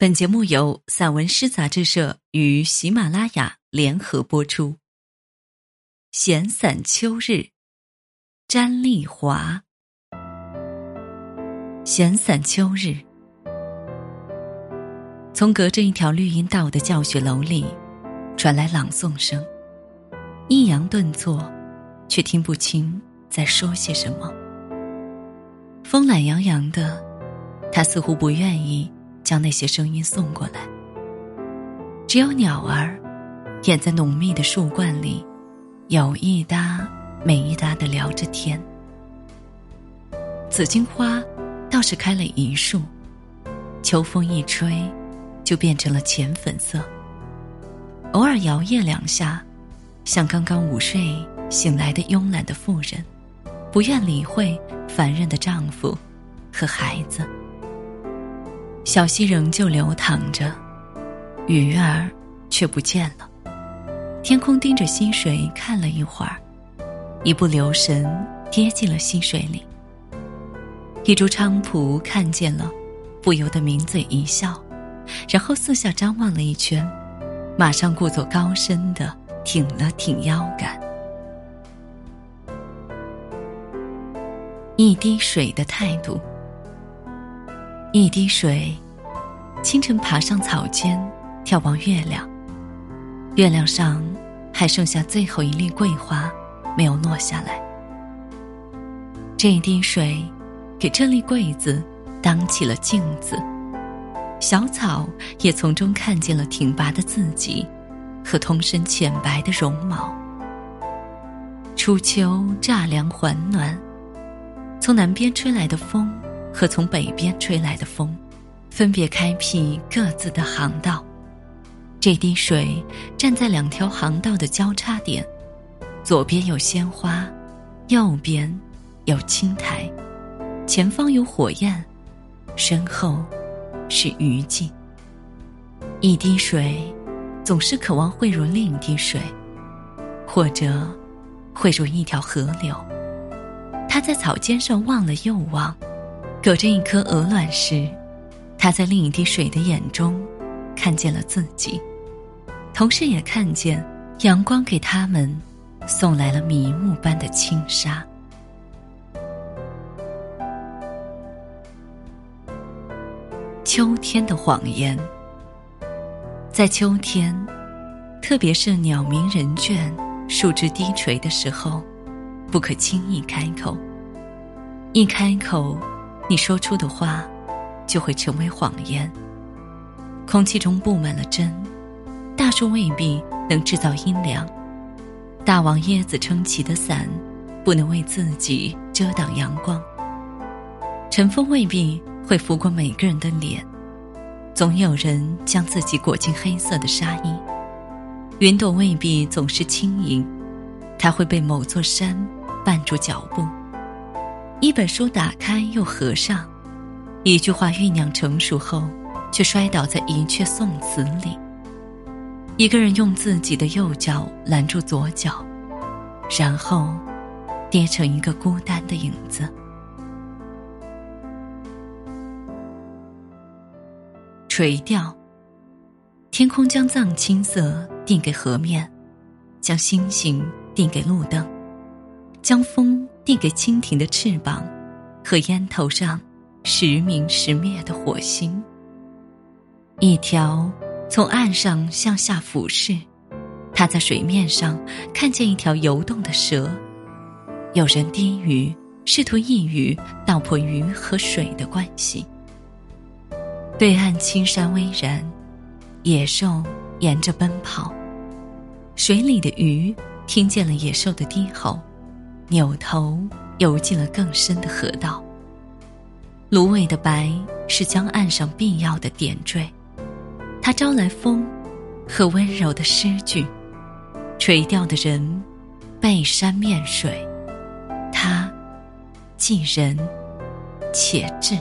本节目由散文诗杂志社与喜马拉雅联合播出。闲散秋日，詹丽华。闲散秋日，从隔着一条绿荫道的教学楼里传来朗诵声，抑扬顿挫，却听不清在说些什么。风懒洋洋的，他似乎不愿意。将那些声音送过来。只有鸟儿，掩在浓密的树冠里，有一搭没一搭的聊着天。紫荆花倒是开了一树，秋风一吹，就变成了浅粉色。偶尔摇曳两下，像刚刚午睡醒来的慵懒的妇人，不愿理会烦人的丈夫和孩子。小溪仍旧流淌着，鱼儿却不见了。天空盯着溪水看了一会儿，一不留神跌进了溪水里。一株菖蒲看见了，不由得抿嘴一笑，然后四下张望了一圈，马上故作高深的挺了挺腰杆。一滴水的态度。一滴水，清晨爬上草间，眺望月亮。月亮上还剩下最后一粒桂花，没有落下来。这一滴水，给这粒桂子当起了镜子，小草也从中看见了挺拔的自己，和通身浅白的绒毛。初秋乍凉还暖，从南边吹来的风。和从北边吹来的风，分别开辟各自的航道。这滴水站在两条航道的交叉点，左边有鲜花，右边有青苔，前方有火焰，身后是余烬。一滴水总是渴望汇入另一滴水，或者汇入一条河流。他在草尖上望了又望。隔着一颗鹅卵石，他在另一滴水的眼中，看见了自己，同时也看见阳光给他们送来了迷雾般的轻纱。秋天的谎言，在秋天，特别是鸟鸣人倦、树枝低垂的时候，不可轻易开口。一开口。你说出的话，就会成为谎言。空气中布满了针，大树未必能制造阴凉，大王椰子撑起的伞，不能为自己遮挡阳光。晨风未必会拂过每个人的脸，总有人将自己裹进黑色的纱衣。云朵未必总是轻盈，它会被某座山绊住脚步。一本书打开又合上，一句话酝酿成熟后，却摔倒在一阙宋词里。一个人用自己的右脚拦住左脚，然后跌成一个孤单的影子。垂钓。天空将藏青色递给河面，将星星递给路灯，将风。递给蜻蜓的翅膀，和烟头上时明时灭的火星。一条从岸上向下俯视，他在水面上看见一条游动的蛇。有人低语，试图一语道破鱼和水的关系。对岸青山巍然，野兽沿着奔跑，水里的鱼听见了野兽的低吼。扭头游进了更深的河道。芦苇的白是江岸上必要的点缀，它招来风和温柔的诗句。垂钓的人背山面水，它既人且智。